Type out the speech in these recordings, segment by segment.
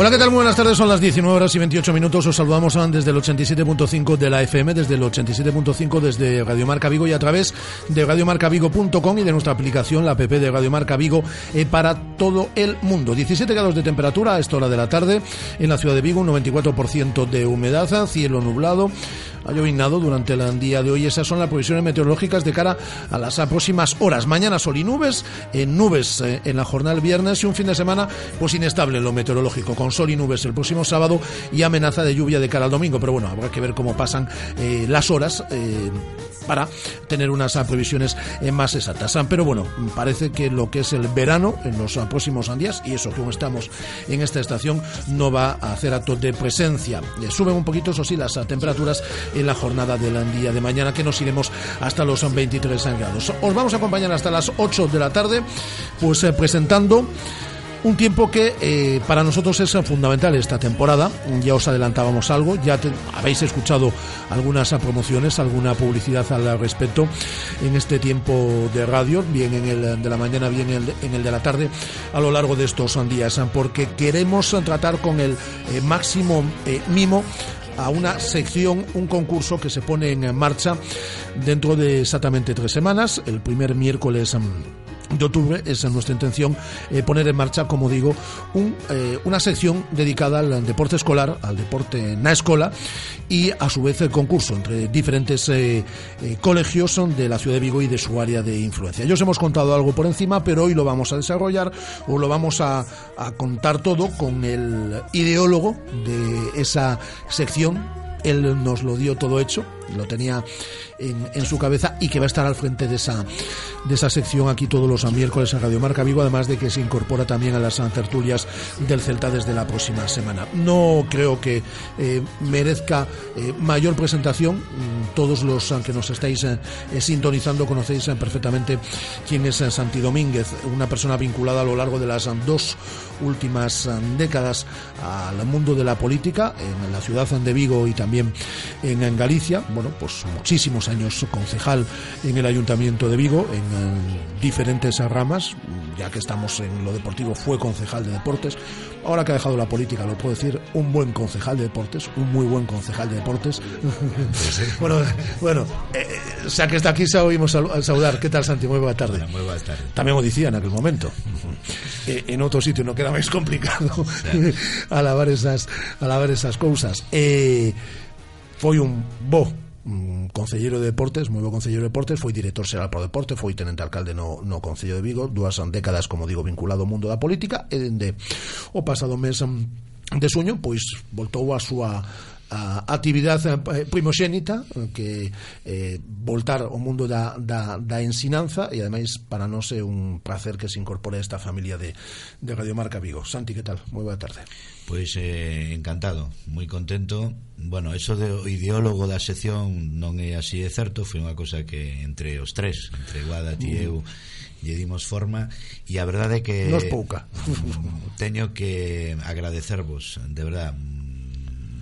Hola, ¿qué tal? Muy buenas tardes, son las 19 horas y 28 minutos. Os saludamos desde el 87.5 de la FM, desde el 87.5 desde Radio Marca Vigo y a través de radiomarcavigo.com y de nuestra aplicación, la app de Radio Marca Vigo, eh, para todo el mundo. 17 grados de temperatura a esta hora de la tarde en la ciudad de Vigo, un 94% de humedad, cielo nublado ha llovinado durante el día de hoy. Esas son las previsiones meteorológicas de cara a las próximas horas. Mañana sol y nubes, en nubes eh, en la jornada del viernes y un fin de semana pues inestable en lo meteorológico, con sol y nubes el próximo sábado y amenaza de lluvia de cara al domingo. Pero bueno, habrá que ver cómo pasan eh, las horas. Eh, para tener unas previsiones más exactas. Pero bueno, parece que lo que es el verano en los próximos días, y eso como estamos en esta estación, no va a hacer acto de presencia. Suben un poquito, eso sí, las temperaturas en la jornada del día de mañana, que nos iremos hasta los 23 grados. Os vamos a acompañar hasta las 8 de la tarde, pues eh, presentando un tiempo que eh, para nosotros es fundamental esta temporada. Ya os adelantábamos algo, ya habéis escuchado algunas promociones, alguna publicidad al respecto en este tiempo de radio, bien en el de la mañana, bien en el, en el de la tarde, a lo largo de estos días, porque queremos tratar con el eh, máximo mimo a una sección, un concurso que se pone en marcha dentro de exactamente tres semanas, el primer miércoles mm, de octubre es nuestra intención eh, poner en marcha, como digo, un, eh, una sección dedicada al deporte escolar, al deporte na escola y a su vez el concurso entre diferentes eh, colegios de la ciudad de Vigo y de su área de influencia. Ya os hemos contado algo por encima, pero hoy lo vamos a desarrollar o lo vamos a, a contar todo con el ideólogo de esa sección. Él nos lo dio todo hecho, lo tenía en, su cabeza y que va a estar al frente de esa, de esa sección aquí todos los miércoles en Radio Marca Vigo, además de que se incorpora también a las tertulias del Celta desde la próxima semana. No creo que eh, merezca eh, mayor presentación. Mm, todos los que nos estáis eh, sintonizando conocéis perfectamente quién es Santi Domínguez, una persona vinculada a lo largo de las dos últimas décadas al mundo de la política en la ciudad de Vigo y también en Galicia. Bueno, pues muchísimos años concejal en el Ayuntamiento de Vigo, en diferentes ramas, ya que estamos en lo deportivo, fue concejal de deportes. Ahora que ha dejado la política, lo puedo decir, un buen concejal de deportes, un muy buen concejal de deportes. bueno, bueno, eh, o sea que está aquí, se oímos saludar. ¿Qué tal, Santi? Muy buena tarde. muy buenas tardes. También lo decía en aquel momento. Eh, en otro sitio no queda más complicado alabar esas, alabar esas cosas. Eh, fue un bo Mm, un concelleiro de Deportes, moi bo concelleiro de Deportes, foi director xeral pro deporte, foi tenente alcalde no, no Concello de Vigo, dúas décadas, como digo, vinculado ao mundo da política, e dende o pasado mes mm, de suño, pois voltou a súa a actividade eh, primoxénita que eh, voltar ao mundo da, da, da ensinanza e ademais para nós é un placer que se incorpore a esta familia de, de Radio Marca Vigo. Santi, que tal? Moi boa tarde. Pois eh, encantado, moi contento. Bueno, eso de o ideólogo da sección non é así de certo, foi unha cosa que entre os tres, entre Guada, ti e eu, lle dimos forma e a verdade é que... Nos pouca. Teño que agradecervos, de verdade,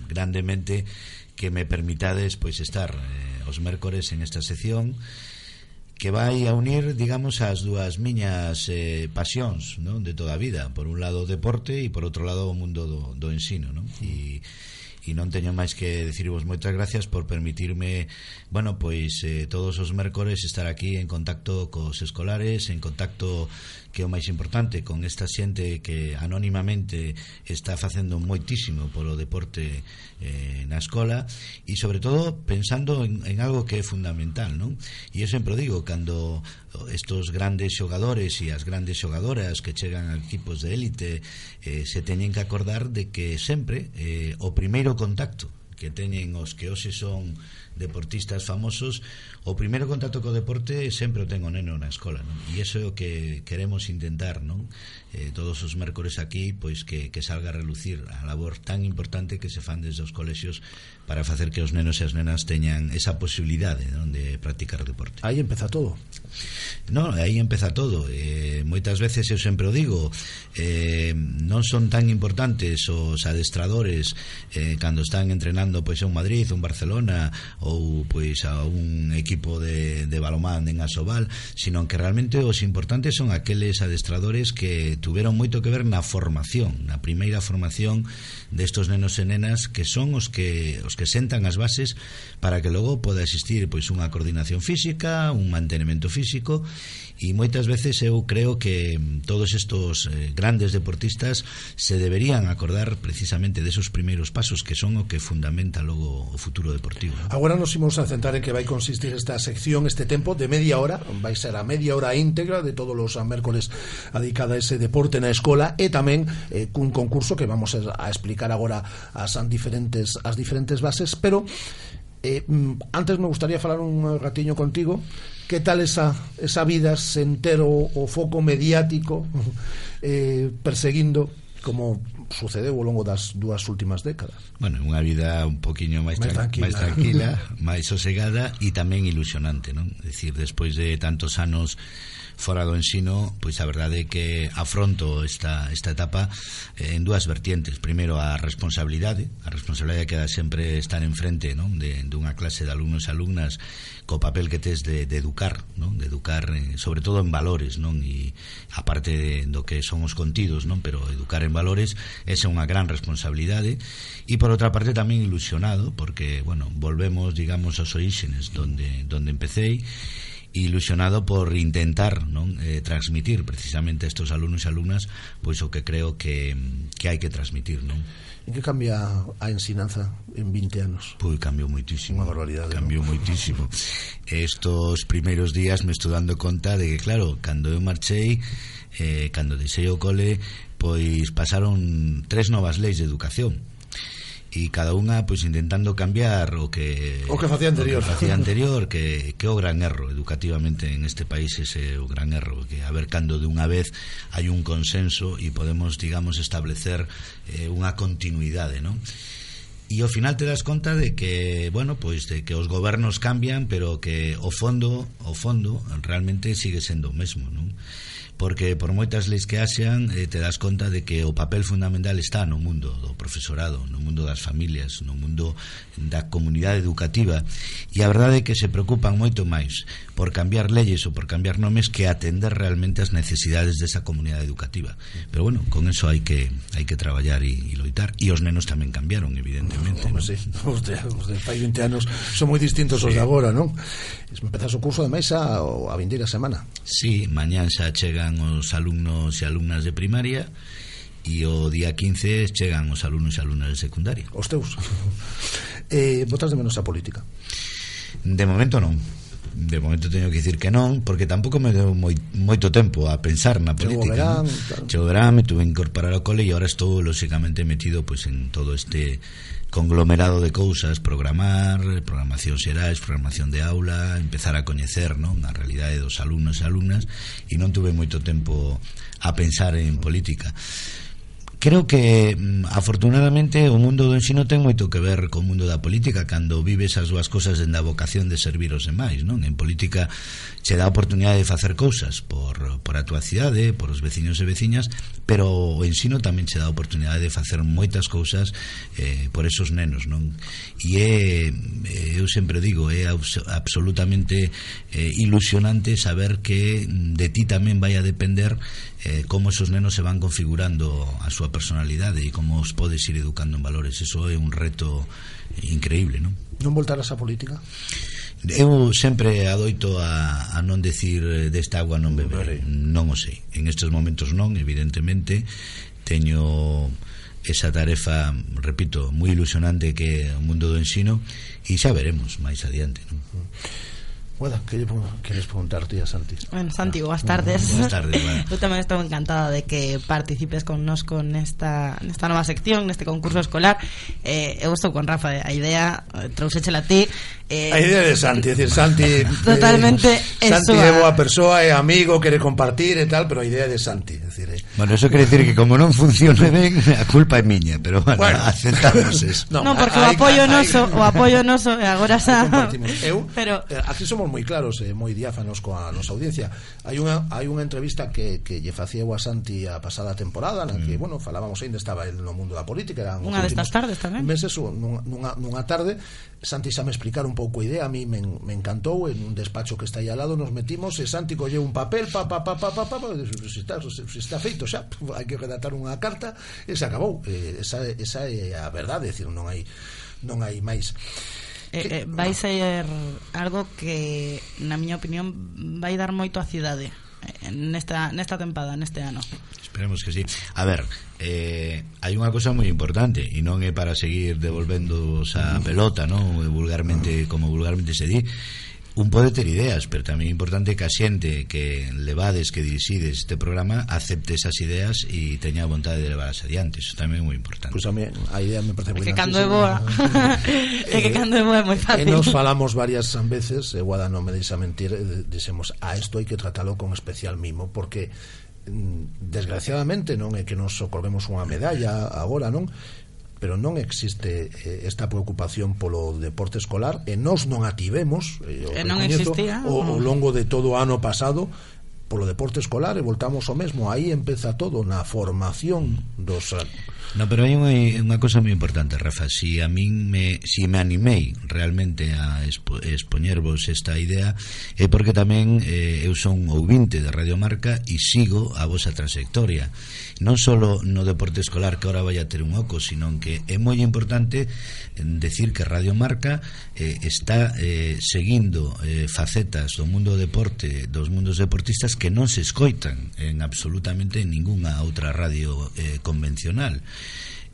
grandemente que me permitades pois estar eh, os mércores en esta sección que vai a unir, digamos, as dúas miñas eh, pasións non? de toda a vida. Por un lado o deporte e por outro lado o mundo do, do ensino. Non? E, e non teño máis que decirvos moitas gracias por permitirme, bueno, pois eh, todos os mércores estar aquí en contacto cos escolares, en contacto que é o máis importante con esta xente que anónimamente está facendo moitísimo polo deporte eh, na escola e sobre todo pensando en, en algo que é fundamental non? e eu sempre digo cando estos grandes xogadores e as grandes xogadoras que chegan a equipos de élite eh, se teñen que acordar de que sempre eh, o primeiro contacto que teñen os que hoxe son deportistas famosos, o primeiro contacto co deporte sempre o ten o neno na escola, non? E iso é o que queremos intentar, non? Eh, todos os mércores aquí, pois que, que salga a relucir a labor tan importante que se fan desde os colexios para facer que os nenos e as nenas teñan esa posibilidade non? de practicar o deporte. Aí empeza todo. No, aí empeza todo. Eh, moitas veces eu sempre o digo, eh, non son tan importantes os adestradores eh, cando están entrenando pois en Madrid, un Barcelona ou pois a un equipo de, de balomán en Asobal, sino que realmente os importantes son aqueles adestradores que tuveron moito que ver na formación, na primeira formación destos nenos e nenas que son os que os que sentan as bases para que logo poda existir pois unha coordinación física, un mantenimento físico e moitas veces eu creo que todos estos eh, grandes deportistas se deberían acordar precisamente desos primeiros pasos que son o que fundamenta logo o futuro deportivo. Agora nos imos a centrar en que vai consistir esta sección este tempo de media hora, vai ser a media hora íntegra de todos os mércoles dedicada a ese deporte na escola e tamén eh, cun concurso que vamos a explicar agora as diferentes as diferentes bases, pero Eh, mm, antes me gustaría falar un ratiño contigo. Que tal esa, esa vida sen ter o, o foco mediático eh, perseguindo como sucedeu ao longo das dúas últimas décadas. Bueno, unha vida un poquinho máis, máis tranquila, máis, tranquila, máis sosegada e tamén ilusionante, non? É dicir, despois de tantos anos fora do ensino, pois a verdade é que afronto esta, esta etapa eh, en dúas vertientes. Primeiro, a responsabilidade, a responsabilidade que dá sempre estar en frente non? De, dunha clase de alumnos e alumnas co papel que tes de, de educar, non? de educar eh, sobre todo en valores, non? e aparte de, do que son os contidos, non? pero educar en valores esa é unha gran responsabilidade e por outra parte tamén ilusionado porque, bueno, volvemos, digamos, aos orígenes donde, donde empecéi ilusionado por intentar non eh, transmitir precisamente a estos alumnos e alumnas pois o que creo que, que hai que transmitir non En que cambia a ensinanza en 20 anos? Pois cambiou moitísimo Unha barbaridade Cambiou no? moitísimo Estos primeiros días me estou dando conta de que claro, cando eu marchei eh, cando deixei o cole pois pasaron tres novas leis de educación e cada unha pois intentando cambiar o que o que facía anterior, o que facía anterior que que o gran erro educativamente en este país ese o gran erro que a ver cando de unha vez hai un consenso e podemos digamos establecer eh, unha continuidade, non? e ao final te das conta de que, bueno, pois de que os gobernos cambian, pero que o fondo, o fondo realmente sigue sendo o mesmo, non? porque por moitas leis que haxan eh, te das conta de que o papel fundamental está no mundo do profesorado, no mundo das familias, no mundo da comunidade educativa e a verdade é que se preocupan moito máis por cambiar leyes ou por cambiar nomes que atender realmente as necesidades desa comunidade educativa. Pero bueno, con eso hai que hai que traballar e, e loitar e os nenos tamén cambiaron, evidentemente. No, no, ¿no? Sí, os, de, os de fai 20 anos son moi distintos sí. os de agora, non? Empezas o curso de mesa a, a vindeira semana. Sí, mañán xa chegan chegan os alumnos e alumnas de primaria e o día 15 chegan os alumnos e alumnas de secundaria. Os teus. eh, votas de menos a política? De momento non. De momento teño que dicir que non, porque tampouco me deu moi, moito tempo a pensar na política. Chegou verán, claro. Me tuve que incorporar ao cole e agora estou, lóxicamente, metido pues, en todo este conglomerado de cousas, programar, programación xerais, programación de aula, empezar a coñecer non a realidade dos alumnos e alumnas e non tuve moito tempo a pensar en política creo que mm, afortunadamente o mundo do ensino ten moito que ver co mundo da política cando vives as dúas cousas dende a vocación de servir os demais non? En política che dá a oportunidade de facer cousas por, por a tua cidade por os veciños e veciñas pero o ensino tamén che dá a oportunidade de facer moitas cousas eh, por esos nenos non? E é, eh, eu sempre digo é absolutamente eh, ilusionante saber que mm, de ti tamén vai a depender eh, como esos nenos se van configurando a súa súa personalidade e como os podes ir educando en valores eso é un reto increíble non? Non voltarás á política? Eu sempre adoito a, a non decir eh, desta agua non beber non o sei, en estes momentos non evidentemente teño esa tarefa, repito, moi ilusionante que é o mundo do ensino e xa veremos máis adiante non? Mm. Bueno, que queres preguntarte a Santi? Bueno, Santi, boas tardes. Boas tardes, bueno. Eu tamén estou encantada de que participes con nos con esta, nesta nova sección, neste concurso escolar. Eh, eu estou con Rafa, a idea eh, trouxéchela a ti Eh, a idea de Santi, é dicir, Santi eh, Totalmente eh, Santi é boa persoa, é amigo, quere compartir e tal, pero a idea de Santi, é dicir, eh, Bueno, eso quere decir que como non funcione ben, a culpa é miña, pero bueno, bueno. aceptamos eso. Non, no, porque hay, o apoio noso, hay, o apoio noso e agora xa Eu, pero eh, aquí somos moi claros e eh, moi diáfanos coa nosa audiencia. Hai unha hai unha entrevista que que lle facía a Santi a pasada temporada na mm. que, bueno, falábamos aínda estaba el no mundo da política, eran unha destas tardes tamén. Meses nunha nunha tarde Santi xa me explicar un pouco idea, a mí me, me encantou, en un despacho que está aí al lado nos metimos, e Santi colleu un papel, pa, pa, pa, pa, pa, pa, pa se, está, se, se está feito xa, hai que redactar unha carta, e se acabou. Eh, esa, esa é a verdade, decir, non hai non hai máis. Eh, eh, vai ser algo que, na miña opinión, vai dar moito a cidade eh, nesta, nesta tempada, neste ano Esperemos que sí. A ver, eh, hai unha cosa moi importante e non é para seguir devolvendo a pelota, non? Vulgarmente, como vulgarmente se di, un pode ter ideas, pero tamén é importante que a xente que levades, que dirixides este programa, acepte esas ideas e teña vontade de levarlas adiante. Eso tamén é moi importante. Pois pues a mí a idea me parece moi Que cando é boa. é que eh, cando é boa é moi eh, fácil. E nos falamos varias veces, e Guada non me deixa mentir, eh, dixemos, a isto hai que tratalo con especial mimo, porque Mm, desgraciadamente non é que nos colguemos unha medalla agora, non? pero non existe eh, esta preocupación polo deporte escolar e nós non ativemos eh, o, e non existía, o, o longo de todo o ano pasado polo deporte escolar e voltamos ao mesmo aí empeza todo na formación dos No, pero hai unha, unha cosa moi importante, Rafa. Si a min me, si me animei realmente a expo, expoñervos esta idea É porque tamén eh, eu son ouvinte de Radio Marca E sigo a vosa trayectoria Non só no deporte escolar que ahora vai a ter un oco Sino que é moi importante eh, decir que Radio Marca eh, está eh, seguindo eh, facetas do mundo do deporte Dos mundos deportistas que non se escoitan en absolutamente ninguna outra radio eh, convencional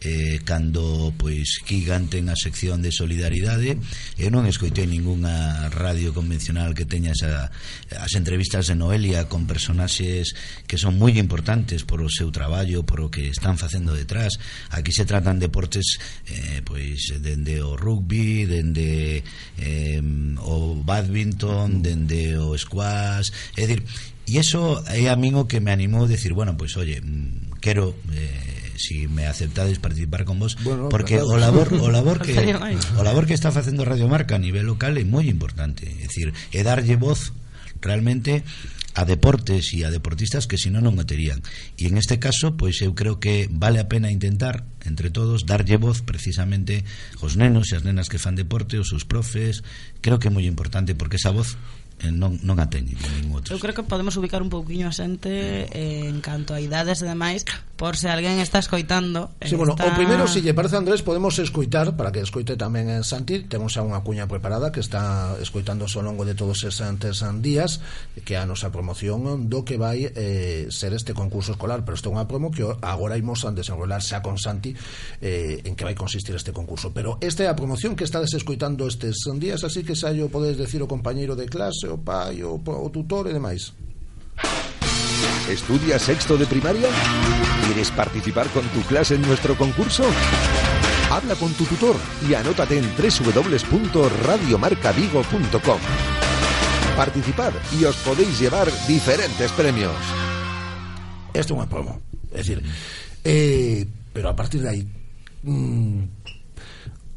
eh, cando pois Kigan ten a sección de solidaridade eu non escoitei ningunha radio convencional que teña esa, as entrevistas de Noelia con personaxes que son moi importantes por o seu traballo, por o que están facendo detrás. Aquí se tratan deportes eh, pois dende o rugby dende eh, o badminton dende o squash. É dicir, e iso é a min o que me animou a decir, bueno, pois oye, mm, quero eh, si me aceptades participar con vos bueno, porque claro. o labor o labor que o labor que está facendo Radio Marca a nivel local é moi importante, é dicir, é darlle voz realmente a deportes e a deportistas que senón non o terían. E en este caso, pois eu creo que vale a pena intentar entre todos darlle voz precisamente aos nenos e as nenas que fan deporte, os seus profes, creo que é moi importante porque esa voz eh, non, non a teñen ningún outro. Eu creo que podemos ubicar un pouquiño a xente eh, en canto a idades e demais por se alguén está escoitando sí, está... bueno, O primeiro, se si lle parece Andrés, podemos escoitar para que escoite tamén en Santi temos xa unha cuña preparada que está escoitando ao longo de todos esantes días que a nosa promoción do que vai eh, ser este concurso escolar pero isto é unha promo que agora imos a desenrolar xa con Santi eh, en que vai consistir este concurso pero esta é a promoción que estades escoitando estes días así que xa yo podes decir o compañeiro de clase o pai, o, o tutor e demais. ¿Estudias sexto de primaria? ¿Quieres participar con tu clase en nuestro concurso? Habla con tu tutor y anótate en www.radiomarcavigo.com. Participad y os podéis llevar diferentes premios. Isto é unha promo. É dicir, eh, pero a partir de aí mm,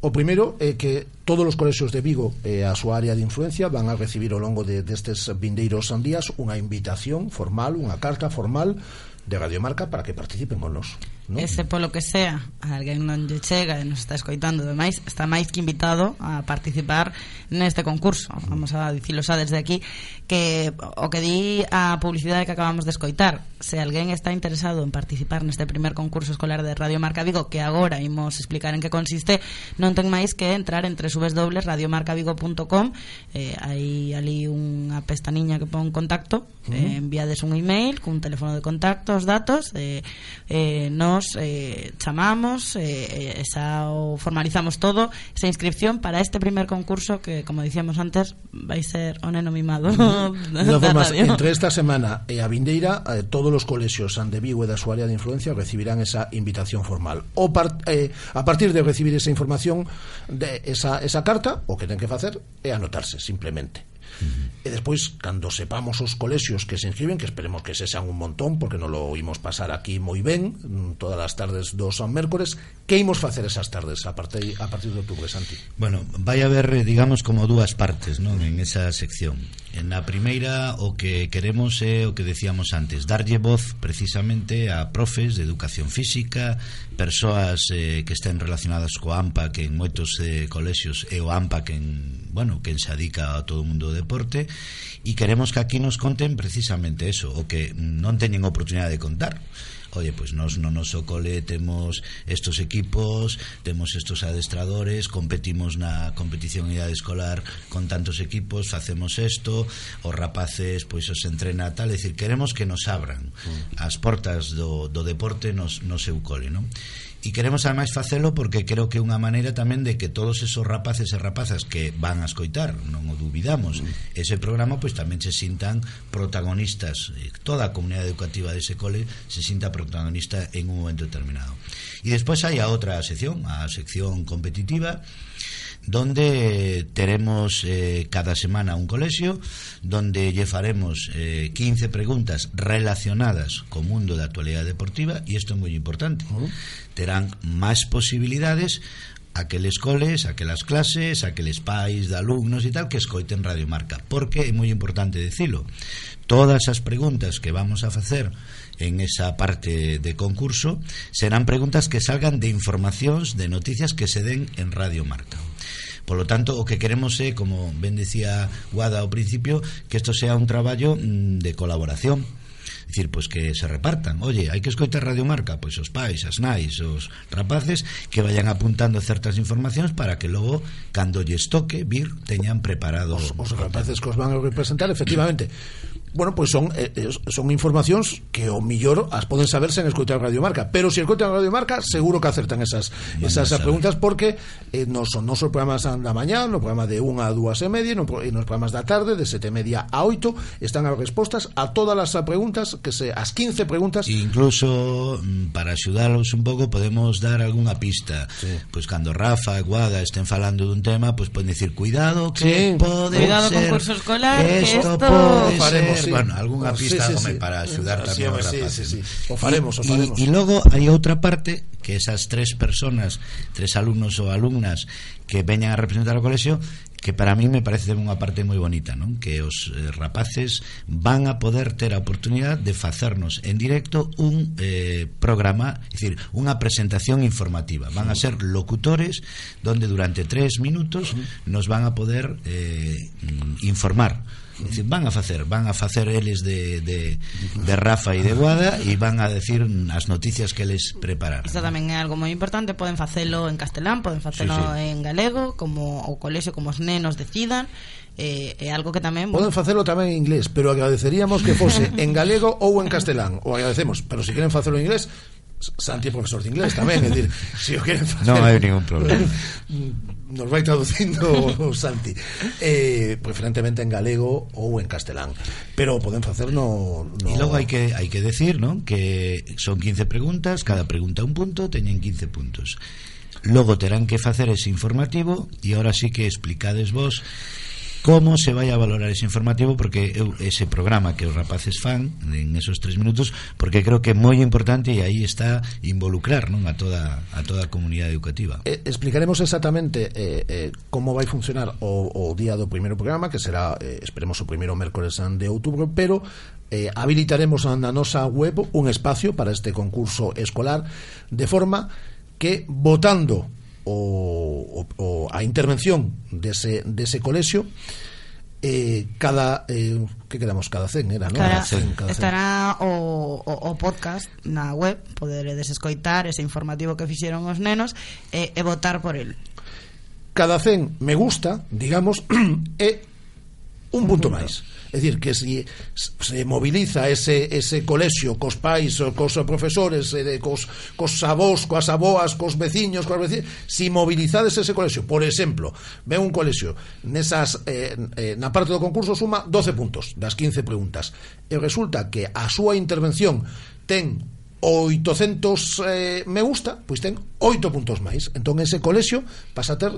O primeiro é que todos os colexios de Vigo e a súa área de influencia van a recibir ao longo de, destes vindeiros días unha invitación formal, unha carta formal de Radiomarca para que participen con nos no? ese polo que sea alguén non lle chega e nos está escoitando demais está máis que invitado a participar neste concurso vamos a dicilo xa desde aquí que o que di a publicidade que acabamos de escoitar se alguén está interesado en participar neste primer concurso escolar de Radio Marca Vigo que agora imos explicar en que consiste non ten máis que entrar en www.radiomarcavigo.com eh, hai ali unha pestaniña que pon contacto uh -huh. eh, enviades un email cun teléfono de contacto os datos eh, eh, non nos eh, chamamos eh, eh xa o formalizamos todo esa inscripción para este primer concurso que como dicíamos antes vai ser o neno mimado formas, entre esta semana e a vindeira eh, todos os colexios ande Vigo e da súa área de influencia recibirán esa invitación formal. O par, eh, a partir de recibir esa información de esa, esa carta o que ten que facer é anotarse simplemente. E despois, cando sepamos os colexios que se inscriben, que esperemos que se sean un montón, porque non lo oímos pasar aquí moi ben, mm, todas as tardes dos San Mércores, que imos facer esas tardes a partir, a partir de outubro, Santi? Bueno, vai haber, eh, digamos, como dúas partes, non? En esa sección. En a primeira, o que queremos é o que decíamos antes, darlle voz precisamente a profes de educación física, persoas eh, que estén relacionadas co AMPA, que en moitos eh, colexios é o AMPA que, en, bueno, que se adica a todo o mundo de deporte e queremos que aquí nos conten precisamente eso, o que non teñen oportunidade de contar oye, pues nos no noso cole temos estos equipos, temos estos adestradores, competimos na competición idade escolar con tantos equipos, facemos isto, os rapaces pois os entrena tal, é dicir, queremos que nos abran mm. as portas do, do deporte nos, no seu cole, non? e queremos ademais facelo porque creo que é unha maneira tamén de que todos esos rapaces e rapazas que van a escoitar, non o dubidamos mm. ese programa pois tamén se sintan protagonistas, toda a comunidade educativa dese cole se sinta protagonista en un momento determinado. E despois hai a outra sección, a sección competitiva donde teremos eh, cada semana un colexio donde lle faremos eh, 15 preguntas relacionadas co mundo da actualidade deportiva e isto é moi importante uh -huh. terán máis posibilidades aqueles coles, aquelas clases, aqueles pais de alumnos e tal que escoiten Radio Marca, porque é moi importante decilo. Todas as preguntas que vamos a facer en esa parte de concurso serán preguntas que salgan de informacións, de noticias que se den en Radio Marca. Polo tanto, o que queremos é, como ben decía Guada ao principio, que isto sea un traballo mm, de colaboración dicir, pois que se repartan. Oye, hai que escoitar radiomarca, pois os pais as nais, os rapaces que vayan apuntando certas informacións para que logo, cando lles toque vir, teñan preparado os, os rapaces que os van a representar, efectivamente. Bueno, pois son eh, eh, son informacións que o millor as poden saber sen escoitar Radio Marca, pero se escoitan Radio Marca, seguro que acertan esas esas preguntas porque eh, non son nosos programas da mañá, no programa de 1 a 2 e media, no, nos programas da tarde de 7 e media a 8 están as respostas a todas as preguntas que se as 15 preguntas. incluso mm, para axudalos un pouco podemos dar algunha pista. Sí. Pois cando Rafa e Guada estén falando dun tema, pois poden decir cuidado que sí. pode cuidado ser concurso escolar, esto, que esto pode faremos sí. bueno, algunha ah, pista sí, sí, home, sí. para axudar tamén sí, eh. sí, sí, sí. O faremos, o faremos. E logo hai outra parte que esas tres personas, tres alumnos ou alumnas que veñan a representar o colexio que para mí me parece unha parte moi bonita, non? Que os eh, rapaces van a poder ter a oportunidade de facernos en directo un eh, programa, é dicir, unha presentación informativa. Van a ser locutores donde durante tres minutos nos van a poder eh, mm, informar Dicir, van a facer, van a facer eles de, de, de Rafa e de Guada e van a decir as noticias que eles prepararon. Isto tamén é algo moi importante, poden facelo en castelán, poden facelo sí, sí. en galego, como o colexo, como os nenos decidan, eh, é algo que tamén Poden facelo tamén en inglés, pero agradeceríamos que fose en galego ou en castelán. O agradecemos, pero se si queren facelo en inglés, Santi é profesor de inglés tamén, é dicir, se si o queren facer. Non hai ningún problema. nos vai traducindo o Santi eh, preferentemente en galego ou en castelán. Pero poden facer no, no... e logo hai que, hai que decir non que son 15 preguntas cada pregunta un punto teñen 15 puntos. Logo terán que facer ese informativo e ahora sí que explicades vos como se vai a valorar ese informativo porque eu, ese programa que os rapaces fan en esos tres minutos porque creo que é moi importante e aí está involucrar non a toda a toda a comunidade educativa. Eh, explicaremos exactamente eh, eh, como vai funcionar o, o día do primeiro programa que será eh, esperemos o primeiro mércores de outubro pero eh, habilitaremos na nosa web un espacio para este concurso escolar de forma que votando o o, a intervención dese, dese colexio eh, cada eh, que quedamos cada 100 era, ¿no? Cada, cada 100, cada 100. estará o, o, o podcast na web, poderedes escoitar ese informativo que fixeron os nenos e, e votar por el. Cada 100 me gusta, digamos, e un punto máis. É dicir, que se, se mobiliza ese, ese colexio cos pais, cos profesores, eh, cos, cos avós, coas avoas, cos veciños, coas veciñas, se mobilizades ese colexio, por exemplo, ve un colexio, nesas, eh, eh, na parte do concurso suma 12 puntos das 15 preguntas, e resulta que a súa intervención ten 800 eh, me gusta, pois ten 8 puntos máis. Entón ese colexio pasa a ter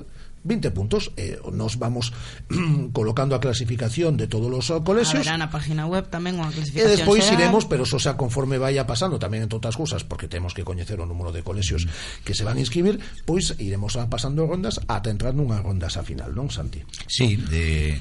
20 puntos. Eh, nos vamos colocando a clasificación de todos os eh, colexios. Haberá na página web tamén unha clasificación. E despois será... iremos, pero eso xa conforme vaya pasando tamén en todas as cousas, porque temos que coñecer o número de colexios que se van a inscribir, pois iremos a pasando rondas ata entrar nunha rondas a final, non, Santi? Sí, de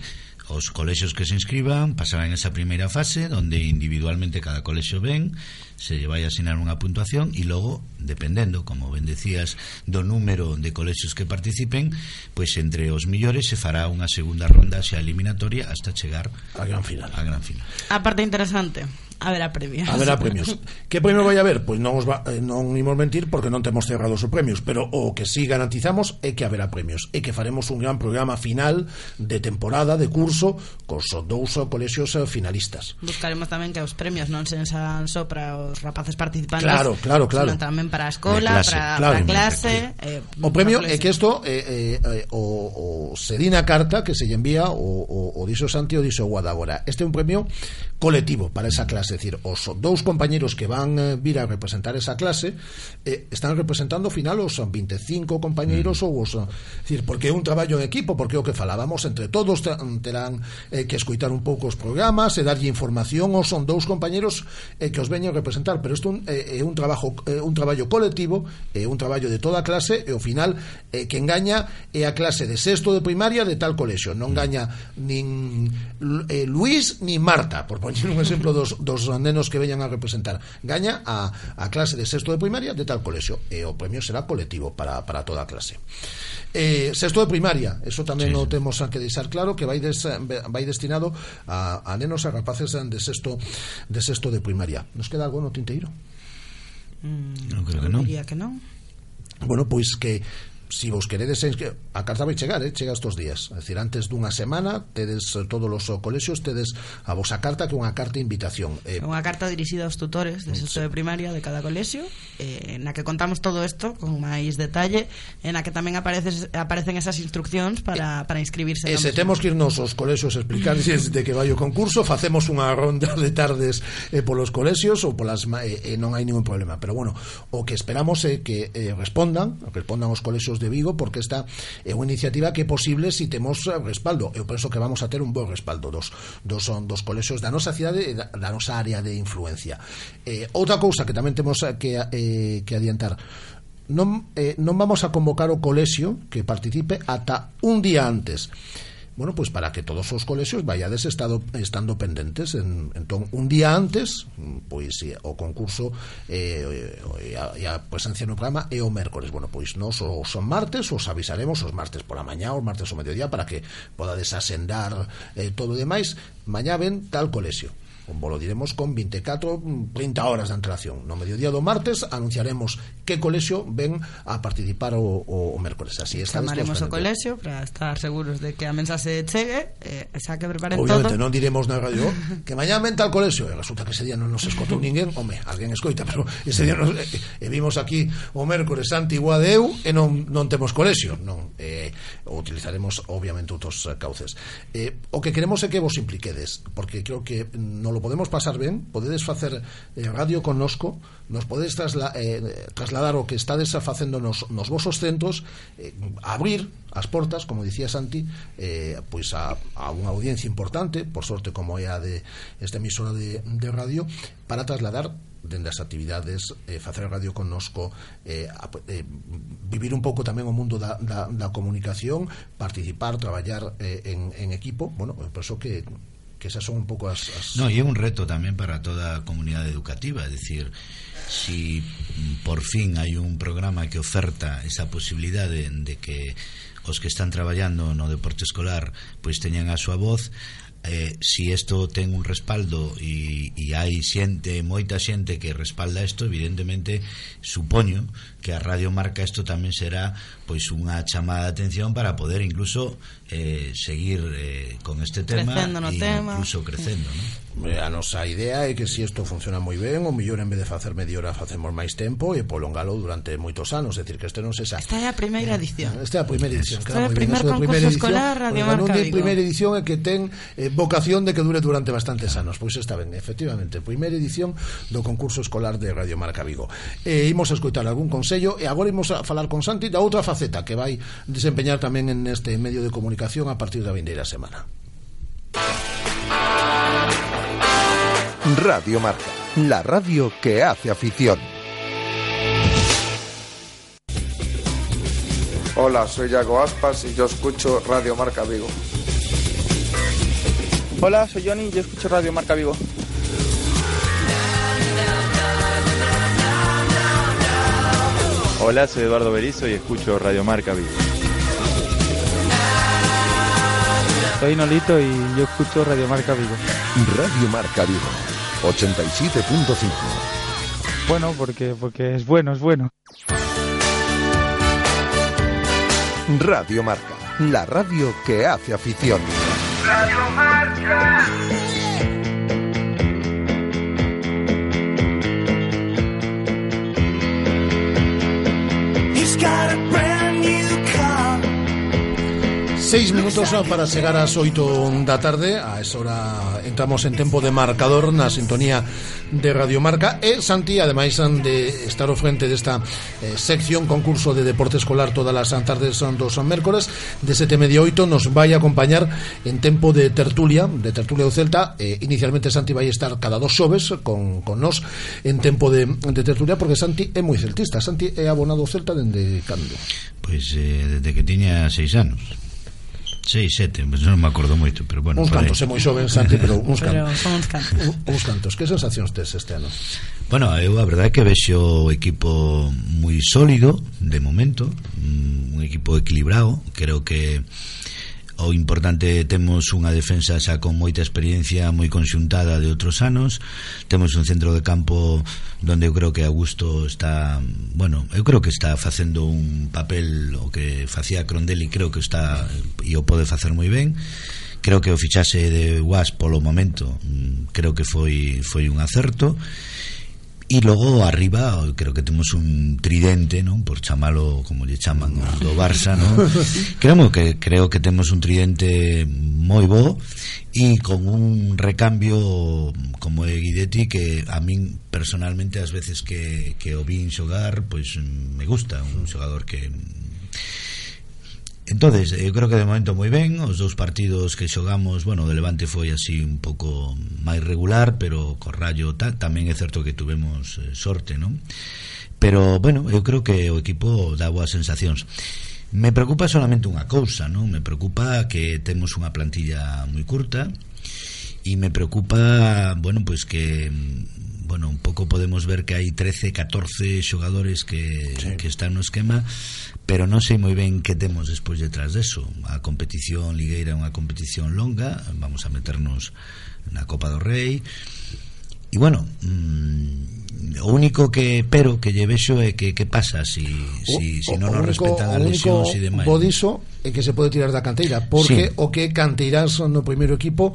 Os colexios que se inscriban pasarán esa primeira fase onde individualmente cada colexio ven, se lle vai asinar unha puntuación e logo, dependendo, como ben decías, do número de colexios que participen, pois entre os millores se fará unha segunda ronda xa eliminatoria hasta chegar á gran final. A gran final. A parte interesante Haberá premios. Haberá premios. que premio vai haber? Pois non os va, eh, non imos mentir porque non temos cerrado os premios, pero o que sí garantizamos é que haberá premios e que faremos un gran programa final de temporada, de curso, cos dous colexios eh, finalistas. Buscaremos tamén que os premios non sen só para os rapaces participantes. Claro, claro, claro. Sino tamén para a escola, clase, para, claro, para a clase. Eh, o premio é que isto eh, eh, eh, o, o se di na carta que se lle envía o, o, o diso Santi o diso Guadagora. Este é un premio colectivo para esa clase, es decir, os dous compañeros que van eh, vir a representar esa clase eh, están representando ao final os 25 compañeiros mm. ou os, decir, porque é un traballo en equipo, porque o que falábamos entre todos terán eh, que escoitar un pouco os programas e darlle información ou son dous compañeros eh, que os veñen representar, pero isto un, eh, é un trabajo eh, un traballo colectivo, é eh, un traballo de toda a clase e ao final eh, que engaña é a clase de sexto de primaria de tal colexio, non mm. gaña nin eh, Luis ni Marta, por poñer un exemplo dos, dos nenos que veñan a representar gaña a, a clase de sexto de primaria de tal colexio e o premio será colectivo para, para toda a clase eh, sexto de primaria eso tamén sí. o temos a que deixar claro que vai, des, vai destinado a, a nenos a rapaces de sexto de sexto de primaria nos queda algo no tinteiro? Mm, non creo que non. Diría que non. Bueno, pois que si vos queredes a carta vai chegar, eh, chega estos días, é dicir, antes dunha semana tedes eh, todos os eh, colexios tedes a vosa carta que é unha carta de invitación. Eh, unha carta dirixida aos tutores de sexto sí. de primaria de cada colexio, eh, na que contamos todo isto con máis detalle, en a que tamén apareces, aparecen esas instruccións para, eh, para inscribirse. E se temos que irnos aos colexios explicar de que vai o concurso, facemos unha ronda de tardes eh, polos colexios ou polas eh, eh, non hai ningún problema, pero bueno, o que esperamos é eh, que eh, respondan, respondan os colexios De Vigo porque esta é unha iniciativa que é posible se si temos eh, respaldo. Eu penso que vamos a ter un bo respaldo dos, dos, dos colexios da nosa cidade e da, da nosa área de influencia. Eh, outra cousa que tamén temos que, eh, que adiantar non, eh, non vamos a convocar o colexio que participe ata un día antes bueno, pues para que todos os colexios vayades estado, estando pendentes en, entón, un día antes pois o concurso eh, e, a, e a presencia no programa é o mércores, bueno, pois nos os martes os avisaremos os martes pola mañá os martes ao mediodía para que podades asendar eh, todo o demais mañá ven tal colexio Bolo diremos con 24, 30 horas de antelación. No mediodía do martes anunciaremos que colexio ven a participar o, o, o mércoles. Así está. Chamaremos o colexio para estar seguros de que a mensaxe chegue, eh, xa que preparen Obviamente, todo. non diremos na radio que mañá menta al colexio. E resulta que ese día non nos escotou ninguén. Home, alguén escoita, pero ese día nos, eh, e vimos aquí o mércoles antigua de eu e non, non temos colexio. Non, eh, utilizaremos obviamente outros eh, cauces. Eh, o que queremos é que vos impliquedes, porque creo que mm, non lo lo podemos pasar ben, podedes facer eh, radio connosco, nos podedes trasla eh, trasladar o que estades facendo nos, nos vosos centros, eh, abrir as portas, como dicía Santi, eh, pois a, a unha audiencia importante, por sorte como é a de esta emisora de, de radio, para trasladar dende as actividades eh, facer radio connosco eh, a, eh, vivir un pouco tamén o mundo da, da, da comunicación participar, traballar eh, en, en equipo. Bueno, penso que que esas son un pouco as, as... No, e é un reto tamén para toda a comunidade educativa, é dicir, si por fin hai un programa que oferta esa posibilidade de que os que están traballando no deporte escolar pois teñan a súa voz, eh, si isto ten un respaldo e, e hai xente, moita xente que respalda isto, evidentemente supoño que a Radio Marca isto tamén será pois unha chamada de atención para poder incluso eh, seguir eh, con este tema crecendo no e tema. incluso crecendo ¿no? Eh, a nosa idea é que se si isto funciona moi ben o millor en vez de facer media hora facemos máis tempo e prolongalo durante moitos anos. É dicir que este non se sa esta é a primeira eh, edición. esta é a primeira edición esta é a primer concurso primeira edición, escolar Radio Marca Vigo primeira edición é que ten eh, vocación de que dure durante bastantes anos. Pois está ben efectivamente primeira edición do concurso escolar de Radio Marca Vigo e eh, imos a escoitar algún consello e agora imos a falar con Santi da outra faceta que vai desempeñar tamén en este medio de comunicación. A partir da vindeira semana. Radio Marca, la radio que hace afición. Hola, soy Yago Aspas y yo escucho Radio Marca Vigo. Hola, soy Johnny y yo escucho Radio Marca Vigo. Hola, soy Eduardo Berizo y escucho Radio Marca Vigo. Soy Nolito y yo escucho Radio Marca Vigo. Radio Marca Vigo 87.5. Bueno, porque, porque es bueno, es bueno. Radio Marca, la radio que hace afición. Radio Marca. Seis minutos para chegar ás oito da tarde. A esa hora entramos en tempo de marcador Na sintonía de Radio Marca. E Santi, ademais de estar ao frente desta eh, sección Concurso de deporte escolar todas as tardes dos mércores. De sete media oito nos vai acompañar En tempo de tertulia De tertulia do Celta. Eh, Inicialmente Santi vai estar cada dos xoves con, con nos En tempo de, de tertulia Porque Santi é moi celtista. Santi é abonado Celta dende cando? Pois pues, eh, desde que tiña seis anos. Seis, sete, pues non me acordo moito pero bueno, Uns cantos, é moi xoven, Santi, pero uns cantos pero uns cantos. uns cantos, que sensacións tes este ano? Bueno, eu a verdade é que vexo o equipo moi sólido de momento, mm, un equipo equilibrado, creo que O importante temos unha defensa xa con moita experiencia moi conxuntada de outros anos. Temos un centro de campo donde eu creo que Augusto está, bueno, eu creo que está facendo un papel o que facía Crondelli, creo que está e o pode facer moi ben creo que o fichaxe de Guas polo momento mm, creo que foi foi un acerto E logo arriba creo que temos un tridente, non? Por chamalo como lle chaman do Barça, non? Creo que creo que temos un tridente moi bo e con un recambio como é Guidetti que a min personalmente as veces que que o vin xogar, pois me gusta, un xogador que entonces eh, eu creo que de momento moi ben os dous partidos que xogamos bueno, de Levante foi así un pouco máis regular pero co Rayo ta, tamén é certo que tuvemos eh, sorte non? pero bueno, eu creo que o equipo dá boas sensacións Me preocupa solamente unha cousa, non? Me preocupa que temos unha plantilla moi curta e me preocupa, bueno, pois que bueno, un pouco podemos ver que hai 13, 14 xogadores que, sí. que están no esquema pero non sei moi ben que temos despois detrás deso. A competición ligueira é unha competición longa vamos a meternos na Copa do Rei. E bueno mmm, o único que pero que lle vexo é que que pasa si, si, o, si non nos respetan as lesións e demais o diso é que se pode tirar da canteira porque sí. o que canteirás no primeiro equipo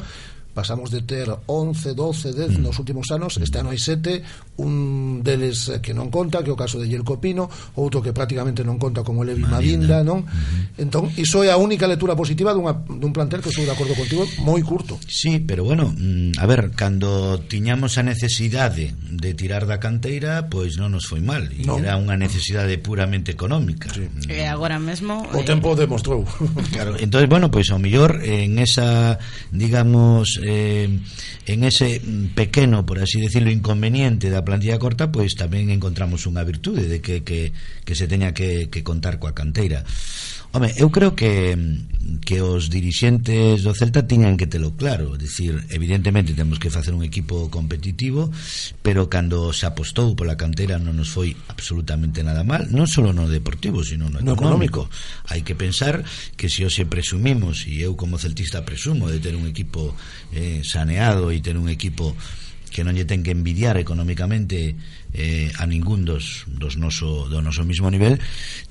Pasamos de ter 11, 12, 10 nos últimos anos, este ano hai sete, un deles que non conta, que é o caso de Yelko Pino, outro que prácticamente non conta como Levi Madinda, non? Mm-hmm. Entón, iso é a única lectura positiva dunha, dun plantel que estou de acordo contigo, moi curto. Sí, pero bueno, mm, a ver, cando tiñamos a necesidade de tirar da canteira, pois non nos foi mal, no. era unha necesidade puramente económica. Sí. Mm. E agora mesmo O eh, tempo demostrou. Claro, entonces bueno, pois ao mellor en esa digamos eh, en ese pequeno, por así decirlo, inconveniente da plantilla corta, pois tamén encontramos unha virtude de que, que, que se teña que, que contar coa canteira. Home, eu creo que que os dirixentes do Celta tiñan que telo claro, dicir, evidentemente temos que facer un equipo competitivo, pero cando se apostou pola cantera non nos foi absolutamente nada mal, non só no deportivo, sino no económico. Económico. Hai que pensar que se hoxe presumimos, e eu como celtista presumo de ter un equipo eh, saneado e ter un equipo que non lle ten que envidiar economicamente eh, a ningún dos, dos noso, do noso mismo nivel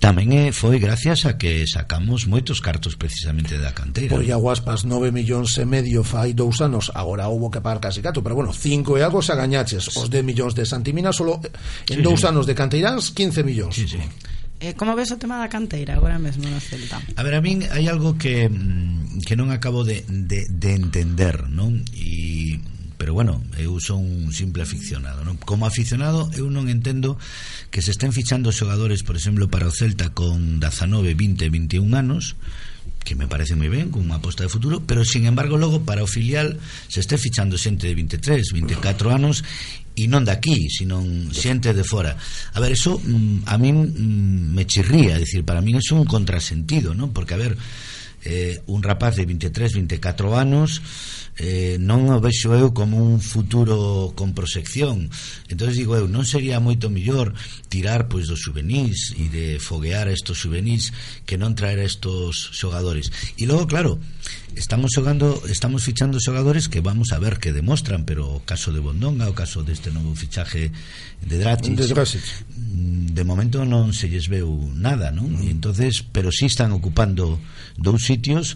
tamén eh, foi gracias a que sacamos moitos cartos precisamente da canteira Pois a Guaspas 9 millóns e medio fai dous anos agora houbo que pagar casi gato pero bueno, 5 e algo xa gañaches os 10 millóns de Santimina solo en sí, dous sí. anos de canteiráns 15 millóns sí, sí. Eh, como ves o tema da canteira agora mesmo na Celta? A ver, a min hai algo que, mm, que non acabo de, de, de entender, non? E pero bueno, eu son un simple aficionado, non? Como aficionado, eu non entendo que se estén fichando xogadores, por exemplo, para o Celta con 19, 20, 21 anos, que me parece moi ben, con unha aposta de futuro, pero sin embargo logo para o filial se esté fichando xente de 23, 24 anos e non daqui, sino xente de fora. A ver, eso mm, a min mm, me chirría, decir, para min é un contrasentido, non? Porque a ver, eh, un rapaz de 23, 24 anos eh, non o vexo eu como un futuro con proxección entonces digo eu, non sería moito millor tirar pois dos juvenís e de foguear estos juvenís que non traer estos xogadores e logo claro, estamos xogando estamos fichando xogadores que vamos a ver que demostran, pero o caso de Bondonga o caso deste novo fichaje de Dracic, de, Dracic. Mm, de momento non se lles veu nada non? Mm. E entonces, pero si sí están ocupando dous sitios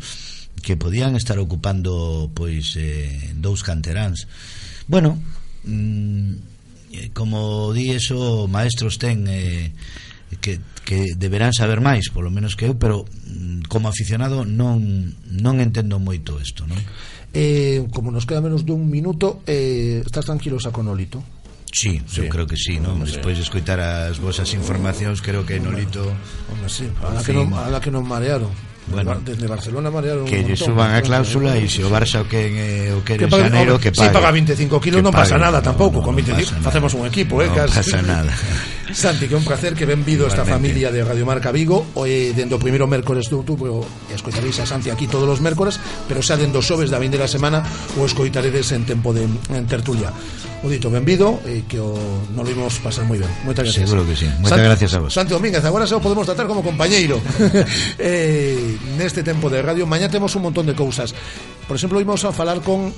que podían estar ocupando pois eh, dous canteráns. Bueno, mm, eh, como di eso, maestros ten eh, que, que deberán saber máis, polo menos que eu, pero mm, como aficionado non, non entendo moito isto, non? Eh, como nos queda menos dun minuto, eh, estás tranquilo xa con Olito? Sí, sí, eu creo que sí, non? Hombre, Despois de escoitar as vosas informacións, creo que Nolito... Hombre, sí, a la que, non, a la que nos marearon. Bueno, desde Barcelona marearon Que lle suban a cláusula e se o Barça o quen eh, o que pague, xaneiro que pague. Si paga 25 kilos non pasa nada tampouco, no, no, con 25 facemos un equipo, eh, no casi. pasa nada. Santi, que un placer que benvido esta familia de Radio Marca Vigo. Hoy, dendo o primeiro mércores de outubro escoitaréis a Santi aquí todos os mércores pero xa dendo xoves da vindeira semana o escoitaredes en tempo de en tertulia. O dito benvido e que o non lo imos pasar moi ben. Moitas gracias. Seguro que sí, moitas gracias a vos. Santi Domínguez, agora xa o podemos tratar como compañeiro. Eh, neste tempo de radio Mañá temos un montón de cousas Por exemplo, imos a falar con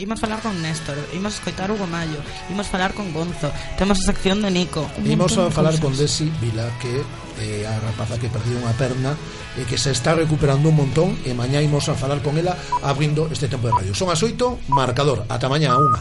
Imos falar con Néstor, imos escoitar Hugo Mayo, imos falar con Gonzo, temos a sección de Nico. Imos a falar cousas. con Desi Vila, que é eh, a rapaza que perdiu unha perna e que se está recuperando un montón e mañá imos a falar con ela abrindo este tempo de radio. Son as 8, marcador, ata mañá a unha.